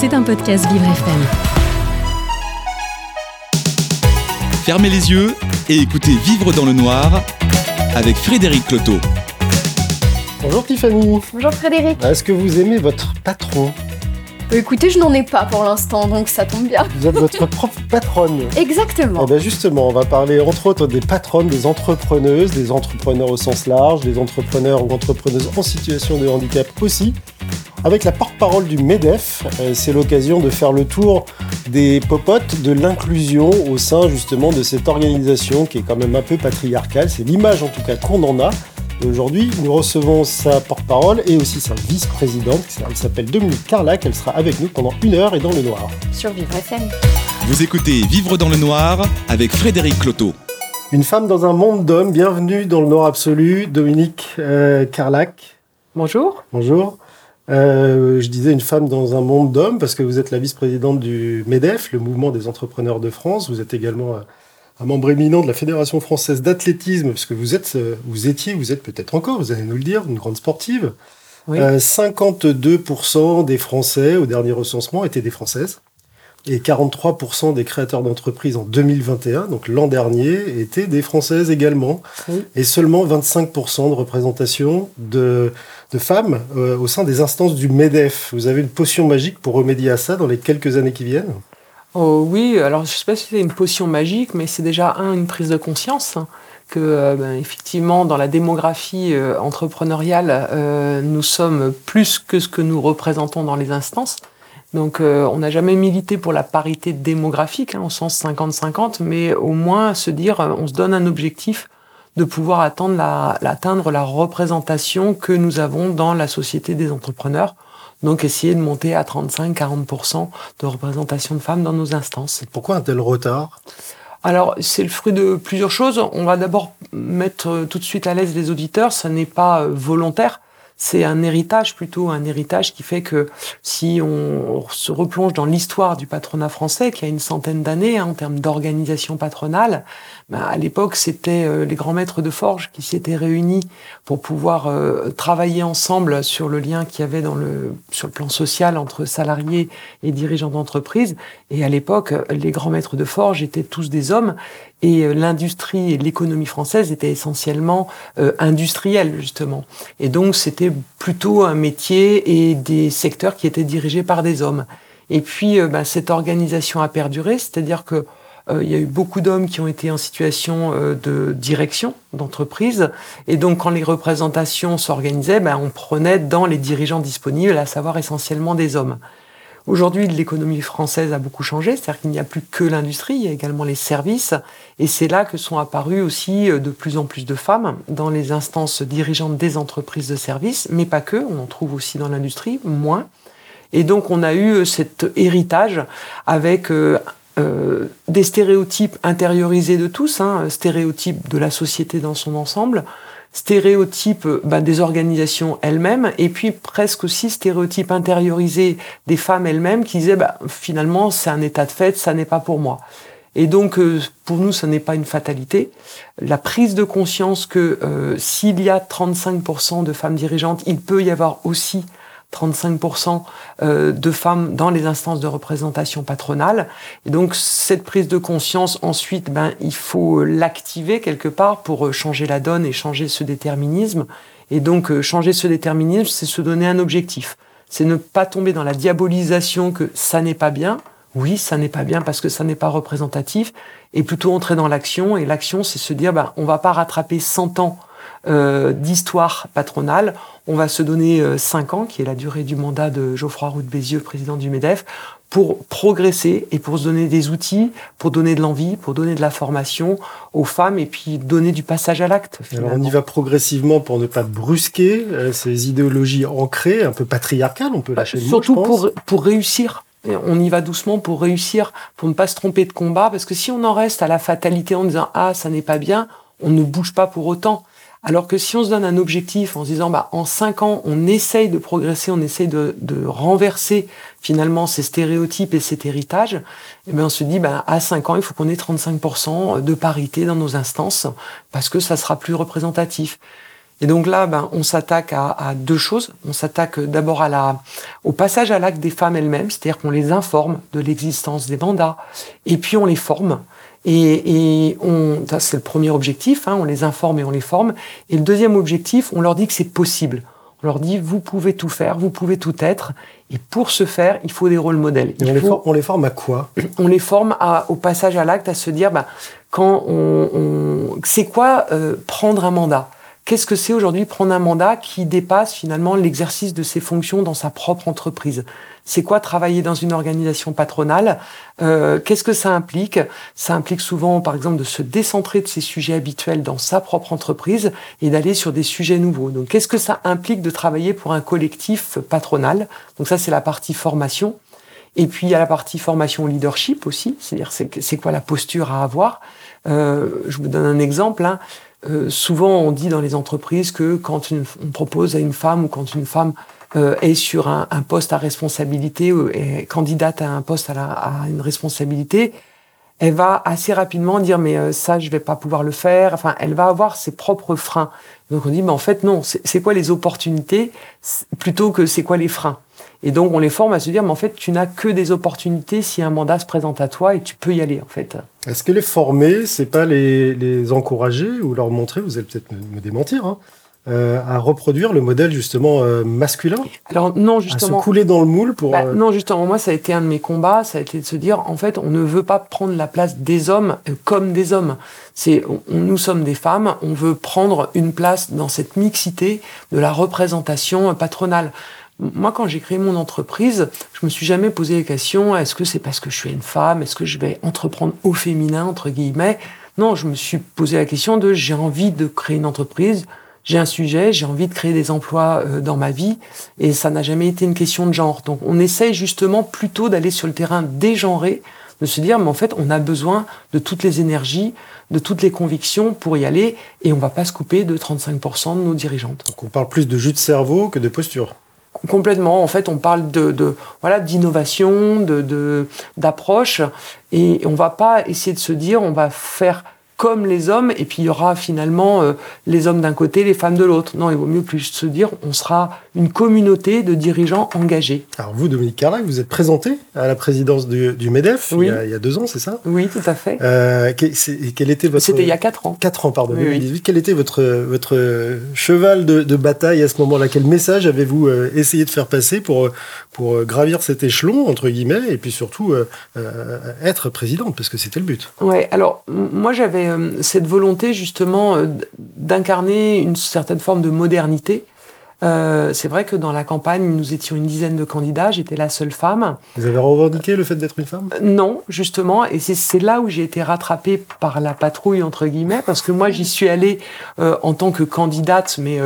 C'est un podcast Vivre FM. Fermez les yeux et écoutez Vivre dans le noir avec Frédéric Cloteau. Bonjour Tiffany. Bonjour Frédéric. Est-ce que vous aimez votre patron? Écoutez, je n'en ai pas pour l'instant, donc ça tombe bien. Vous êtes votre propre patronne. Exactement. Eh bien justement, on va parler entre autres des patronnes, des entrepreneuses, des entrepreneurs au sens large, des entrepreneurs ou entrepreneuses en situation de handicap aussi. Avec la porte-parole du MEDEF, euh, c'est l'occasion de faire le tour des popotes de l'inclusion au sein justement de cette organisation qui est quand même un peu patriarcale. C'est l'image en tout cas qu'on en a. Et aujourd'hui, nous recevons sa porte-parole et aussi sa vice-présidente. Elle s'appelle Dominique Carlac. Elle sera avec nous pendant une heure et dans le noir. Sur Vivre FM. Vous écoutez Vivre dans le noir avec Frédéric Cloteau. Une femme dans un monde d'hommes. Bienvenue dans le noir absolu, Dominique euh, Carlac. Bonjour. Bonjour. Euh, je disais une femme dans un monde d'hommes parce que vous êtes la vice-présidente du MEDEF, le mouvement des entrepreneurs de France. Vous êtes également euh, un membre éminent de la Fédération française d'athlétisme, parce que vous êtes, euh, vous étiez, vous êtes peut-être encore, vous allez nous le dire, une grande sportive. Oui. Euh, 52% des Français au dernier recensement étaient des Françaises. Et 43% des créateurs d'entreprises en 2021, donc l'an dernier, étaient des Françaises également. Oui. Et seulement 25% de représentation de, de femmes euh, au sein des instances du MEDEF. Vous avez une potion magique pour remédier à ça dans les quelques années qui viennent? Oh, oui, alors je ne sais pas si c'est une potion magique, mais c'est déjà un, une prise de conscience hein, que euh, ben, effectivement dans la démographie euh, entrepreneuriale, euh, nous sommes plus que ce que nous représentons dans les instances. Donc euh, on n'a jamais milité pour la parité démographique hein, au sens 50-50, mais au moins se dire, euh, on se donne un objectif de pouvoir atteindre la, atteindre la représentation que nous avons dans la société des entrepreneurs. Donc essayer de monter à 35-40% de représentation de femmes dans nos instances. Pourquoi un tel retard? Alors, c'est le fruit de plusieurs choses. On va d'abord mettre euh, tout de suite à l'aise les auditeurs. Ça n'est pas euh, volontaire. C'est un héritage plutôt, un héritage qui fait que si on se replonge dans l'histoire du patronat français, qui a une centaine d'années hein, en termes d'organisation patronale, ben, à l'époque c'était euh, les grands maîtres de forge qui s'étaient réunis pour pouvoir euh, travailler ensemble sur le lien qu'il y avait dans le, sur le plan social entre salariés et dirigeants d'entreprise. Et à l'époque, les grands maîtres de forge étaient tous des hommes et euh, l'industrie et l'économie française étaient essentiellement euh, industrielles justement. Et donc c'était plutôt un métier et des secteurs qui étaient dirigés par des hommes. Et puis ben, cette organisation a perduré, c'est-à-dire que il y a eu beaucoup d'hommes qui ont été en situation euh, de direction d'entreprise. Et donc, quand les représentations s'organisaient, ben, on prenait dans les dirigeants disponibles, à savoir essentiellement des hommes. Aujourd'hui, l'économie française a beaucoup changé, c'est-à-dire qu'il n'y a plus que l'industrie, il y a également les services, et c'est là que sont apparues aussi euh, de plus en plus de femmes dans les instances dirigeantes des entreprises de services, mais pas que, on en trouve aussi dans l'industrie, moins. Et donc on a eu euh, cet héritage avec euh, euh, des stéréotypes intériorisés de tous, hein, stéréotypes de la société dans son ensemble, stéréotypes euh, ben, des organisations elles-mêmes, et puis presque aussi stéréotypes intériorisés des femmes elles-mêmes qui disaient bah, finalement c'est un état de fait, ça n'est pas pour moi. Et donc, euh, pour nous, ce n'est pas une fatalité. La prise de conscience que euh, s'il y a 35% de femmes dirigeantes, il peut y avoir aussi 35% euh, de femmes dans les instances de représentation patronale. Et donc, cette prise de conscience, ensuite, ben, il faut l'activer quelque part pour euh, changer la donne et changer ce déterminisme. Et donc, euh, changer ce déterminisme, c'est se donner un objectif. C'est ne pas tomber dans la diabolisation que ça n'est pas bien. Oui, ça n'est pas bien parce que ça n'est pas représentatif. Et plutôt entrer dans l'action. Et l'action, c'est se dire, ben, on va pas rattraper 100 ans euh, d'histoire patronale. On va se donner euh, 5 ans, qui est la durée du mandat de Geoffroy Roux de Bézieux, président du MEDEF, pour progresser et pour se donner des outils, pour donner de l'envie, pour donner de la formation aux femmes et puis donner du passage à l'acte. Alors on y va progressivement pour ne pas brusquer euh, ces idéologies ancrées, un peu patriarcales, on peut lâcher le mot, Surtout pour, pour réussir. Et On y va doucement pour réussir, pour ne pas se tromper de combat, parce que si on en reste à la fatalité en disant ah ça n'est pas bien, on ne bouge pas pour autant. Alors que si on se donne un objectif en se disant bah en cinq ans on essaye de progresser, on essaye de, de renverser finalement ces stéréotypes et cet héritage, et bien on se dit bah à cinq ans il faut qu'on ait 35% de parité dans nos instances parce que ça sera plus représentatif. Et donc là, ben, on s'attaque à, à, deux choses. On s'attaque d'abord à la, au passage à l'acte des femmes elles-mêmes, c'est-à-dire qu'on les informe de l'existence des mandats, et puis on les forme. Et, et on, c'est le premier objectif, hein, on les informe et on les forme. Et le deuxième objectif, on leur dit que c'est possible. On leur dit, vous pouvez tout faire, vous pouvez tout être. Et pour ce faire, il faut des rôles modèles. Et on, les forme, on, les forme à quoi? On les forme à, au passage à l'acte, à se dire, bah, quand on, on c'est quoi euh, prendre un mandat? Qu'est-ce que c'est aujourd'hui prendre un mandat qui dépasse finalement l'exercice de ses fonctions dans sa propre entreprise? C'est quoi travailler dans une organisation patronale? Euh, Qu'est-ce que ça implique? Ça implique souvent, par exemple, de se décentrer de ses sujets habituels dans sa propre entreprise et d'aller sur des sujets nouveaux. Donc, qu'est-ce que ça implique de travailler pour un collectif patronal? Donc ça, c'est la partie formation. Et puis il y a la partie formation leadership aussi, c'est-à-dire c'est quoi la posture à avoir? Euh, je vous donne un exemple. Hein. Euh, souvent, on dit dans les entreprises que quand une, on propose à une femme ou quand une femme euh, est sur un, un, poste à responsabilité ou est candidate à un poste à, la, à, une responsabilité, elle va assez rapidement dire mais euh, ça je vais pas pouvoir le faire. Enfin, elle va avoir ses propres freins. Donc on dit mais en fait non, c'est quoi les opportunités? Plutôt que c'est quoi les freins? Et donc, on les forme à se dire, mais en fait, tu n'as que des opportunités si un mandat se présente à toi et tu peux y aller, en fait. Est-ce que les former, c'est pas les, les, encourager ou leur montrer, vous allez peut-être me, me, démentir, hein, euh, à reproduire le modèle justement euh, masculin? Alors non, justement. À se couler dans le moule pour. Bah, euh... Non, justement, moi, ça a été un de mes combats, ça a été de se dire, en fait, on ne veut pas prendre la place des hommes euh, comme des hommes. C'est, on, nous sommes des femmes, on veut prendre une place dans cette mixité de la représentation patronale. Moi, quand j'ai créé mon entreprise, je me suis jamais posé la question est-ce que c'est parce que je suis une femme Est-ce que je vais entreprendre au féminin entre guillemets? Non, je me suis posé la question de j'ai envie de créer une entreprise, j'ai un sujet, j'ai envie de créer des emplois euh, dans ma vie, et ça n'a jamais été une question de genre. Donc, on essaye justement plutôt d'aller sur le terrain dégenré, de se dire mais en fait, on a besoin de toutes les énergies, de toutes les convictions pour y aller, et on va pas se couper de 35% de nos dirigeantes. Donc, on parle plus de jus de cerveau que de posture. Complètement. En fait, on parle de, de voilà d'innovation, de d'approche, et on va pas essayer de se dire on va faire comme les hommes, et puis il y aura finalement euh, les hommes d'un côté, les femmes de l'autre. Non, il vaut mieux plus se dire, on sera une communauté de dirigeants engagés. Alors vous, Dominique Carlac, vous êtes présenté à la présidence du, du MEDEF oui. il, y a, il, y a, deux ans, c'est ça? Oui, tout à fait. Euh, quel, quel était votre... C'était il y a quatre ans. Quatre ans, pardon, oui, 2018. Quel était votre, votre cheval de, de bataille à ce moment-là? Quel message avez-vous euh, essayé de faire passer pour, pour gravir cet échelon, entre guillemets, et puis surtout euh, être présidente, parce que c'était le but Ouais, alors moi j'avais cette volonté justement d'incarner une certaine forme de modernité. Euh, c'est vrai que dans la campagne, nous étions une dizaine de candidats, j'étais la seule femme. Vous avez revendiqué le fait d'être une femme? Euh, Non, justement, et c'est là où j'ai été rattrapée par la patrouille, entre guillemets, parce que moi j'y suis allée euh, en tant que candidate, mais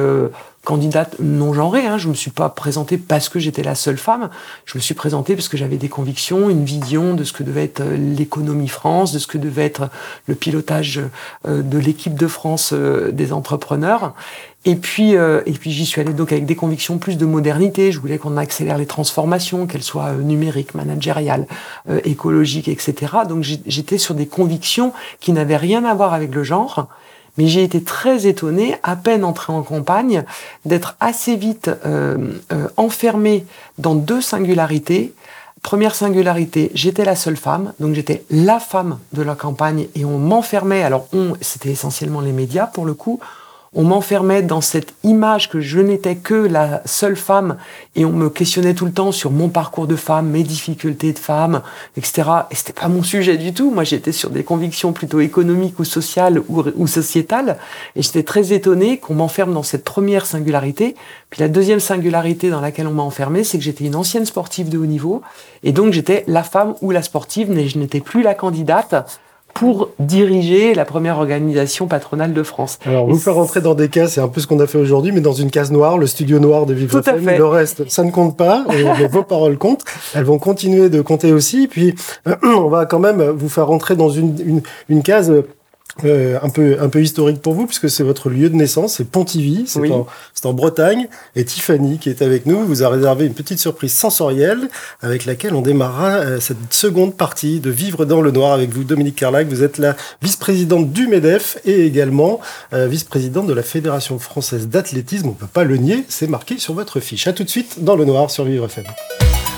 candidate non genrée. Hein. Je me suis pas présentée parce que j'étais la seule femme. Je me suis présentée parce que j'avais des convictions, une vision de ce que devait être l'économie France, de ce que devait être le pilotage de l'équipe de France des entrepreneurs. Et puis, euh, et puis j'y suis allée donc avec des convictions plus de modernité. Je voulais qu'on accélère les transformations, qu'elles soient euh, numériques, managériales, euh, écologiques, etc. Donc j'étais sur des convictions qui n'avaient rien à voir avec le genre. Mais j'ai été très étonnée, à peine entrée en campagne, d'être assez vite euh, euh, enfermée dans deux singularités. Première singularité, j'étais la seule femme, donc j'étais la femme de la campagne et on m'enfermait. Alors on, c'était essentiellement les médias pour le coup on m'enfermait dans cette image que je n'étais que la seule femme et on me questionnait tout le temps sur mon parcours de femme, mes difficultés de femme, etc. Et c'était pas mon sujet du tout. Moi, j'étais sur des convictions plutôt économiques ou sociales ou, sociétales. Et j'étais très étonnée qu'on m'enferme dans cette première singularité. Puis la deuxième singularité dans laquelle on m'a enfermé, c'est que j'étais une ancienne sportive de haut niveau. Et donc, j'étais la femme ou la sportive, mais je n'étais plus la candidate pour diriger la première organisation patronale de France. Alors, vous faire rentrer dans des cases, c'est un peu ce qu'on a fait aujourd'hui, mais dans une case noire, le studio noir de Vivre FM. Le reste, ça ne compte pas, vos paroles comptent. Elles vont continuer de compter aussi. Puis, on va quand même vous faire rentrer dans une, une, une case euh, un peu un peu historique pour vous puisque c'est votre lieu de naissance, c'est Pontivy, c'est Oui. en, c'est en Bretagne et Tiffany qui est avec nous vous a réservé une petite surprise sensorielle avec laquelle on démarrera euh, cette seconde partie de Vivre dans le noir avec vous Dominique Carlac, vous êtes la vice-présidente du MEDEF et également euh, vice-présidente de la Fédération française d'athlétisme, on peut pas le nier, c'est marqué sur votre fiche. À tout de suite dans le noir sur Vivre FM.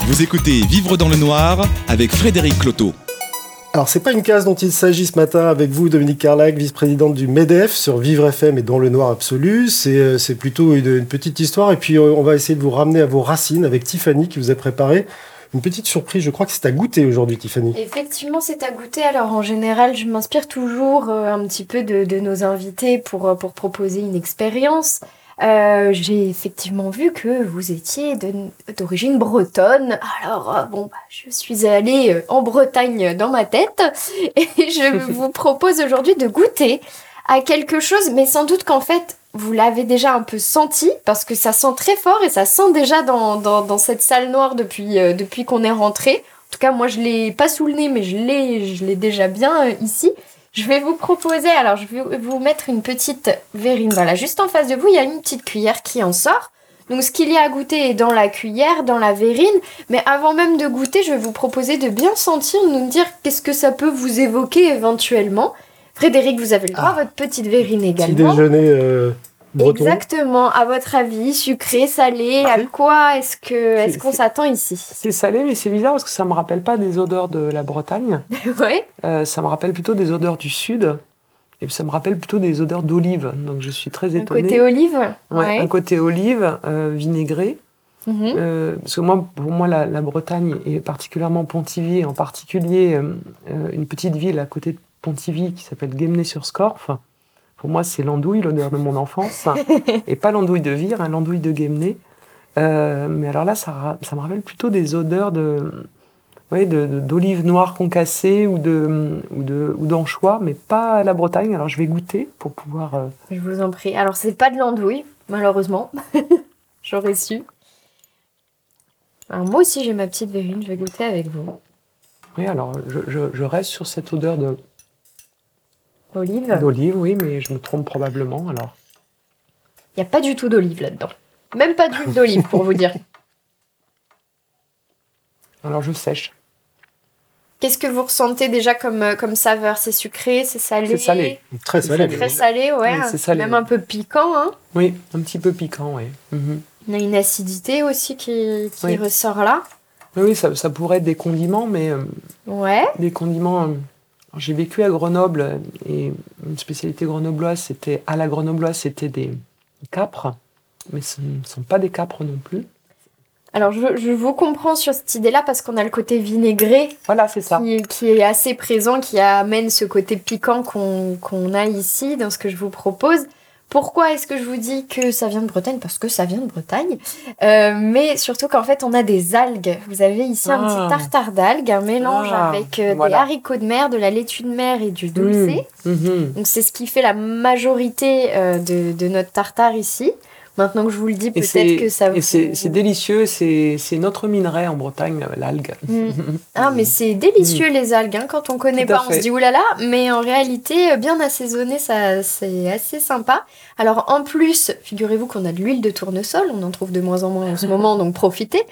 Vous écoutez Vivre dans le noir avec Frédéric Cloteau. Alors, c'est pas une case dont il s'agit ce matin avec vous, Dominique Carlac, vice-présidente du MEDEF sur Vivre FM et dans le noir absolu. C'est, euh, c'est plutôt une, une petite histoire. Et puis, euh, on va essayer de vous ramener à vos racines avec Tiffany qui vous a préparé une petite surprise. Je crois que c'est à goûter aujourd'hui, Tiffany. Effectivement, c'est à goûter. Alors, en général, je m'inspire toujours euh, un petit peu de, de nos invités pour, pour proposer une expérience. Euh, J'ai effectivement vu que vous étiez d'origine bretonne. Alors, euh, bon, bah, je suis allée euh, en Bretagne dans ma tête et je vous propose aujourd'hui de goûter à quelque chose, mais sans doute qu'en fait, vous l'avez déjà un peu senti parce que ça sent très fort et ça sent déjà dans, dans, dans cette salle noire depuis, euh, depuis qu'on est rentré. En tout cas, moi, je l'ai pas sous le nez, mais je l'ai, je l'ai déjà bien euh, ici. Je vais vous proposer, alors je vais vous mettre une petite verrine. Voilà, juste en face de vous, il y a une petite cuillère qui en sort. Donc, ce qu'il y a à goûter est dans la cuillère, dans la verrine. Mais avant même de goûter, je vais vous proposer de bien sentir, de nous dire qu'est-ce que ça peut vous évoquer éventuellement. Frédéric, vous avez le droit à votre petite verrine Petit également. déjeuner euh, breton. Exactement. À votre avis, sucré, salé, à Parfait. quoi est-ce que est-ce qu'on s'attend ici? C'est salé, mais c'est bizarre parce que ça me rappelle pas des odeurs de la Bretagne. Ouais. Euh, ça me rappelle plutôt des odeurs du sud. Et ça me rappelle plutôt des odeurs d'olive. Donc je suis très Un étonnée. côté olive? Ouais, Un côté olive, euh, vinaigré. Mhm. Euh, parce que moi, pour moi, la, la Bretagne, et particulièrement Pontivy, en particulier euh, une petite ville à côté de Pontivy qui s'appelle Guémené-sur-Scorff, pour moi, c'est l'andouille, l'odeur de mon enfance. et pas l'andouille de Vire, hein, l'andouille de Guémené. Euh, mais alors là, ça, me rappelle plutôt des odeurs de ouais, d'olives noires concassées ou de ou de ou d'anchois, mais pas la Bretagne. Alors je vais goûter pour pouvoir. euh, Je vous en prie. Alors, c'est pas de l'andouille, malheureusement. J'aurais su. Alors, moi aussi, j'ai ma petite verrine. Je vais goûter avec vous. Oui, alors je, je- je reste sur cette odeur de Olive. d'olive, oui, mais je me trompe probablement. Alors. Il n'y a pas du tout d'olive là-dedans. Même pas d'huile d'olive, pour vous dire. Alors je sèche. Qu'est-ce que vous ressentez déjà comme, euh, comme saveur? C'est sucré, c'est salé? C'est salé. Très salé. très salé, ouais. Oui, c'est salé, Même ouais. un peu piquant, hein. Oui, un petit peu piquant, oui. Mhm. On a une acidité aussi qui, qui Oui. ressort là. Oui, ça, ça pourrait être des condiments, mais euh, Ouais. des condiments. euh, J'ai vécu à Grenoble euh, et une spécialité grenobloise, c'était à la grenobloise, c'était des capres, mais ce ne sont pas des capres non plus. Alors, je, je vous comprends sur cette idée-là parce qu'on a le côté vinaigré Voilà, c'est ça. qui, qui est assez présent, qui amène ce côté piquant qu'on qu'on a ici dans ce que je vous propose. Pourquoi est-ce que je vous dis que ça vient de Bretagne? Parce que ça vient de Bretagne. Euh, mais surtout qu'en fait, on a des algues. Vous avez ici un Ah. petit tartare d'algues, un mélange Ah, avec euh, des haricots de mer, de la laitue de mer et du dulcé. Mhm. Donc c'est ce qui fait la majorité euh, de, de notre tartare ici. Maintenant que je vous le dis, peut-être que ça vous- c'est délicieux, c'est notre minerai en Bretagne, l'algue. Mm. Ah, mais c'est délicieux les algues. hein. Quand on connaît pas, on se dit oulala. Mais en réalité, euh, bien assaisonné, ça, c'est assez sympa. Alors en plus, figurez-vous qu'on a de l'huile de tournesol. On en trouve de moins en moins en ce moment, donc profitez.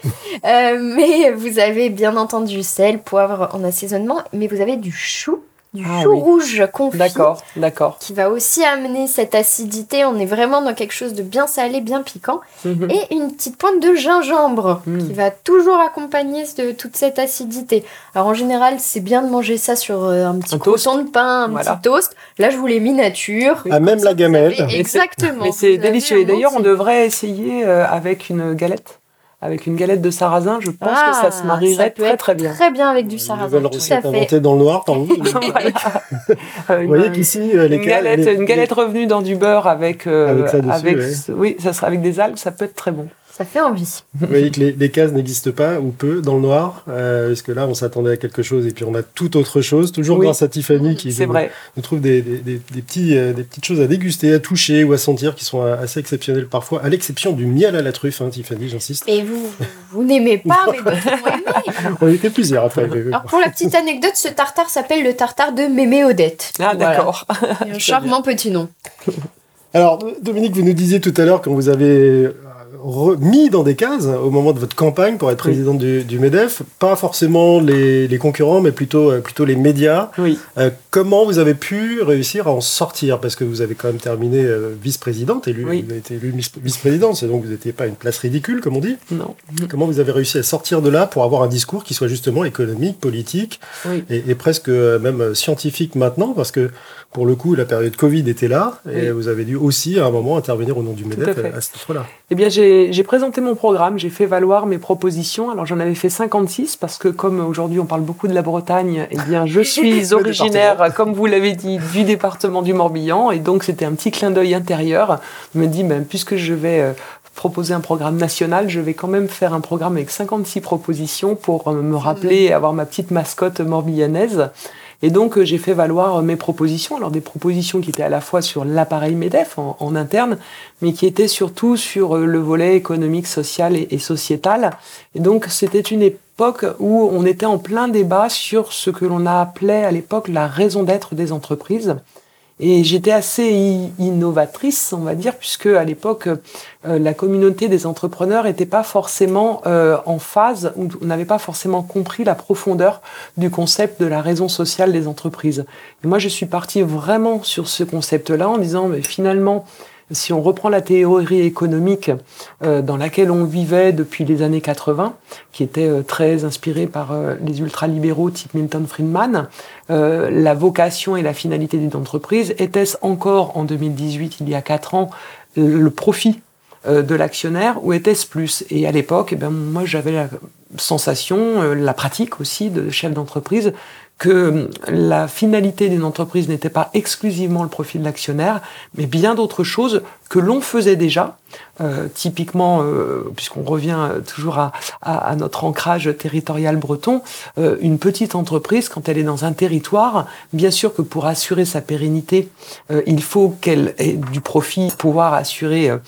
Euh, mais vous avez bien entendu sel, poivre en assaisonnement. Mais vous avez du chou, du Ah chou oui. rouge confit. D'accord, d'accord. Qui va aussi amener cette acidité. On est vraiment dans quelque chose de bien salé, bien piquant. Mhm. Et une petite pointe de gingembre Mm. qui va toujours accompagner de toute cette acidité. Alors en général, c'est bien de manger ça sur euh, un petit Un croissant de pain, un Voilà. petit toast. Là, je vous l'ai mis nature. Ah, même la gamelle. Exactement. Mais c'est délicieux. Et d'ailleurs, on devrait essayer euh, avec une galette. Avec une galette de sarrasin, je pense que ça se Ah, marierait ça peut très être très bien. Très bien avec du Une sarrasin. nouvelle Tout à recette inventée dans le noir par vous. Voilà. Vous voyez une- qu'ici, euh, les une galette, les- une galette revenue dans du beurre avec, euh, Avec ça dessus, avec- ouais. oui, ça sera avec des algues, ça peut être très bon. Ça fait envie. Vous voyez que les, cases n'existent pas ou peu dans le noir, euh, parce que là, on s'attendait à quelque chose et puis on a tout autre chose. Toujours grâce à Tiffany qui nous, vrai. nous, trouve des, des, des, petits, euh, des petites choses à déguster, à toucher ou à sentir qui sont assez exceptionnelles parfois, à l'exception du miel à la truffe, hein, Tiffany, j'insiste. Et vous, vous n'aimez pas, mais On était plusieurs après. Alors pour la petite anecdote, ce tartare s'appelle le tartare de Mémé Odette. Ah d'accord. Un charmant petit nom. Alors Dominique, vous nous disiez tout à l'heure quand vous avez mis dans des cases au moment de votre campagne pour être président du, MEDEF, pas forcément les, concurrents, mais plutôt, euh, plutôt les médias. Oui. Euh, comment vous avez pu réussir à en sortir? Parce que vous avez quand même terminé euh, vice-présidente, élu, vous avez été élu vice-présidente, donc vous n'étiez pas une place ridicule, comme on dit. Non. Comment vous avez réussi à sortir de là pour avoir un discours qui soit justement économique, politique, et, et, presque même scientifique maintenant? Parce que pour le coup, la période Covid était là, et vous avez dû aussi à un moment intervenir au nom du MEDEF à, à, ce titre-là. Eh bien, j'ai présenté mon programme, j'ai fait valoir mes propositions. Alors, j'en avais fait 56 parce que, comme aujourd'hui on parle beaucoup de la Bretagne, eh bien, je suis originaire, comme vous l'avez dit, du département du Morbihan, et donc c'était un petit clin d'œil intérieur. Je me dis, ben, puisque je vais euh, proposer un programme national, je vais quand même faire un programme avec 56 propositions pour euh, me rappeler et avoir ma petite mascotte morbihanaise. Et donc, euh, j'ai fait valoir euh, mes propositions. Alors, des propositions qui étaient à la fois sur l'appareil MEDEF en, interne, mais qui étaient surtout sur euh, le volet économique, social et, sociétal. Et donc, c'était une époque où on était en plein débat sur ce que l'on a appelé à l'époque la raison d'être des entreprises. Et j'étais assez innovatrice, on va dire, puisque à l'époque, euh, la communauté des entrepreneurs n'était pas forcément euh, en phase, ou n'avait pas forcément compris la profondeur du concept de la raison sociale des entreprises. Et moi, je suis partie vraiment sur ce concept-là en disant, mais finalement, si on reprend la théorie économique euh, dans laquelle on vivait depuis les années 80, qui était euh, très inspirée par euh, les ultralibéraux type Milton Friedman, la vocation et la finalité d'une entreprise, était-ce encore en 2018, il y a 4 ans, le profit de l'actionnaire ou était-ce plus? Et à l'époque, eh ben, moi j'avais la sensation, la pratique aussi de chef d'entreprise, que la finalité d'une entreprise n'était pas exclusivement le profit de l'actionnaire, mais bien d'autres choses que l'on faisait déjà. Euh, typiquement, euh, puisqu'on revient toujours à, à, notre ancrage territorial breton, euh, une petite entreprise, quand elle est dans un territoire, bien sûr que pour assurer sa pérennité, euh, il faut qu'elle ait du profit, pouvoir assurer euh,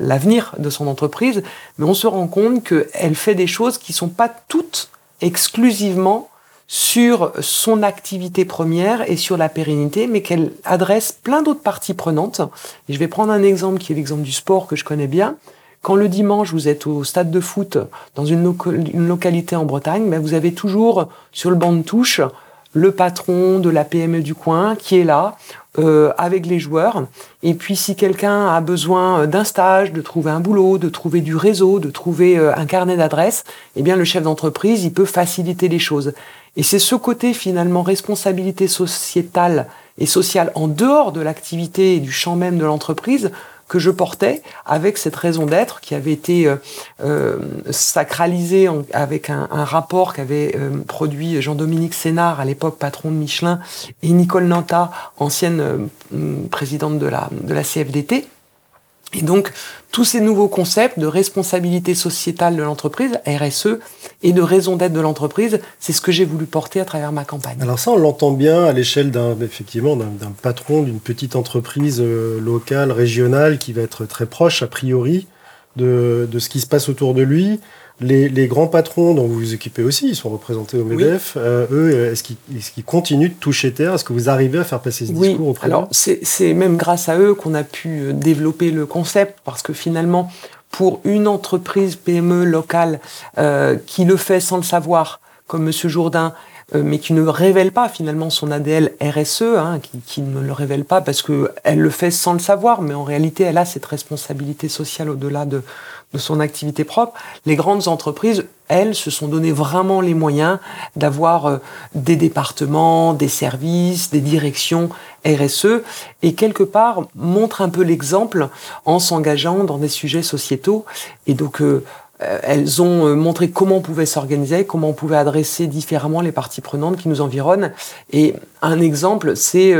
l'avenir la, de son entreprise, mais on se rend compte qu'elle fait des choses qui sont pas toutes exclusivement sur son activité première et sur la pérennité, mais qu'elle adresse plein d'autres parties prenantes. Et je vais prendre un exemple qui est l'exemple du sport que je connais bien. Quand le dimanche vous êtes au stade de foot dans une, localité en Bretagne, ben vous avez toujours sur le banc de touche le patron de la PME du coin qui est là euh, avec les joueurs. Et puis si quelqu'un a besoin d'un stage, de trouver un boulot, de trouver du réseau, de trouver euh, un carnet d'adresses, eh bien le chef d'entreprise, il peut faciliter les choses. Et c'est ce côté finalement responsabilité sociétale et sociale en dehors de l'activité et du champ même de l'entreprise que je portais avec cette raison d'être qui avait été euh, euh sacralisée avec un, rapport qu'avait euh, produit Jean-Dominique Sénard, à l'époque patron de Michelin, et Nicole Nanta, ancienne présidente de la CFDT. Et donc, tous ces nouveaux concepts de responsabilité sociétale de l'entreprise, RSE, et de raison d'être de l'entreprise, c'est ce que j'ai voulu porter à travers ma campagne. Alors ça, on l'entend bien à l'échelle d'un, effectivement, d'un, patron d'une petite entreprise euh, locale, régionale, qui va être très proche, a priori, de, de ce qui se passe autour de lui. Les, grands patrons dont vous vous occupez aussi, ils sont représentés au MEDEF. Euh, eux, est-ce qu'ils, continuent de toucher terre? Est-ce que vous arrivez à faire passer ce discours auprès Alors, c'est, c'est même grâce à eux qu'on a pu euh, développer le concept, parce que finalement, pour une entreprise PME locale euh, qui le fait sans le savoir, comme Monsieur Jourdain, euh, mais qui ne révèle pas finalement son ADL RSE, hein, qui, qui, ne le révèle pas parce que elle le fait sans le savoir, mais en réalité elle a cette responsabilité sociale au-delà de, de son activité propre. Les grandes entreprises, elles, se sont donné vraiment les moyens d'avoir euh, des départements, des services, des directions RSE, et quelque part montrent un peu l'exemple en s'engageant dans des sujets sociétaux. Et donc euh, euh, elles ont montré comment on pouvait s'organiser, comment on pouvait adresser différemment les parties prenantes qui nous environnent. Et un exemple, c'est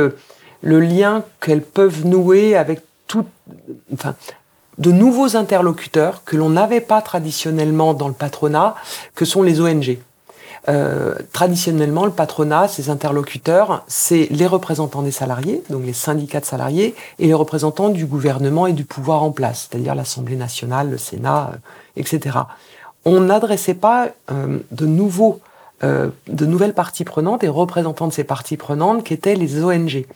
le lien qu'elles peuvent nouer avec tout, enfin, de nouveaux interlocuteurs que l'on n'avait pas traditionnellement dans le patronat, que sont les ONG. Euh, traditionnellement, le patronat, ses interlocuteurs, c'est les représentants des salariés, donc les syndicats de salariés, et les représentants du gouvernement et du pouvoir en place, c'est-à-dire l'Assemblée nationale, le Sénat, euh, etc. On n'adressait pas euh, de nouveaux, de nouvelles parties prenantes et représentants de ces parties prenantes qui étaient les ONG.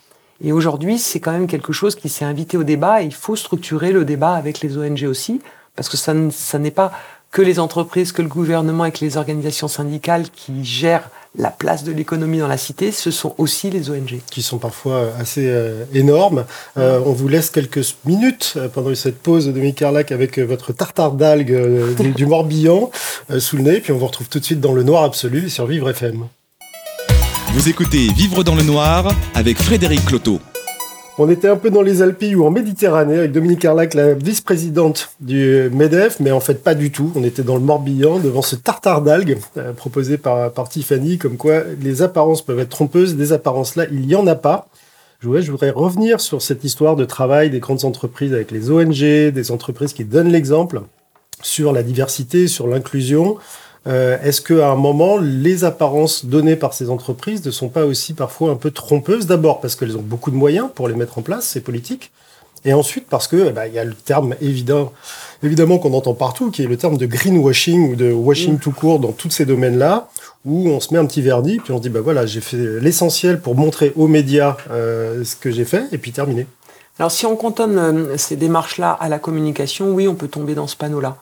Et aujourd'hui, c'est quand même quelque chose qui s'est invité au débat et il faut structurer le débat avec les ONG aussi, parce que ça, ça n'est pas que les entreprises, que le gouvernement et que les organisations syndicales qui gèrent la place de l'économie dans la cité, ce sont aussi les ONG. Qui sont parfois assez euh, énormes. Euh, on vous laisse quelques minutes euh, pendant cette pause de Demi-Carlac avec votre tartare d'algues du, du, Morbihan sous le nez, puis on vous retrouve tout de suite dans le noir absolu sur Vivre FM. Vous écoutez Vivre dans le noir avec Frédéric Cloteau. On était un peu dans les Alpes ou en Méditerranée avec Dominique Arlac, la vice-présidente du MEDEF, mais en fait pas du tout. On était dans le Morbihan devant ce tartare d'algues euh, proposé par, Tiffany, comme quoi les apparences peuvent être trompeuses. Des apparences-là, il n'y en a pas. Je voudrais revenir sur cette histoire de travail des grandes entreprises avec les ONG, des entreprises qui donnent l'exemple sur la diversité, sur l'inclusion. Euh, est-ce qu'à un moment, les apparences données par ces entreprises ne sont pas aussi parfois un peu trompeuses? D'abord parce qu'elles ont beaucoup de moyens pour les mettre en place, ces politiques, et ensuite parce que eh ben, il y a le terme évident, évidemment qu'on entend partout, qui est le terme de greenwashing ou de washing tout court dans tous ces domaines-là, où on se met un petit vernis, puis on se dit bah voilà, j'ai fait l'essentiel pour montrer aux médias euh, ce que j'ai fait, et puis terminé. Alors si on cantonne euh, ces démarches-là à la communication, oui, on peut tomber dans ce panneau-là.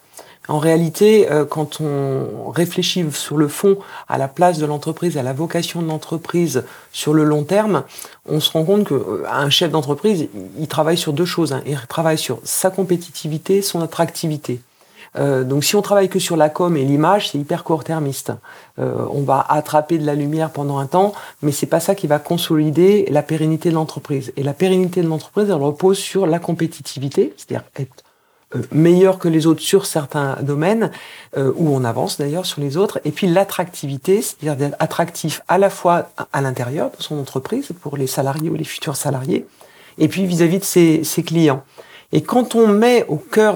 En réalité, euh, quand on réfléchit sur le fond à la place de l'entreprise, à la vocation de l'entreprise sur le long terme, on se rend compte qu'un euh, chef d'entreprise, il travaille sur deux choses. Hein. Il travaille sur sa compétitivité, son attractivité. Euh, donc si on travaille que sur la com et l'image, c'est hyper court-termiste. on va attraper de la lumière pendant un temps, mais c'est pas ça qui va consolider la pérennité de l'entreprise. Et la pérennité de l'entreprise, elle repose sur la compétitivité, c'est-à-dire être euh, meilleur que les autres sur certains domaines, euh, où on avance d'ailleurs sur les autres, et puis l'attractivité, c'est-à-dire d'être attractif à la fois à l'intérieur de son entreprise, pour les salariés ou les futurs salariés, et puis vis-à-vis de ses, ses, clients. Et quand on met au cœur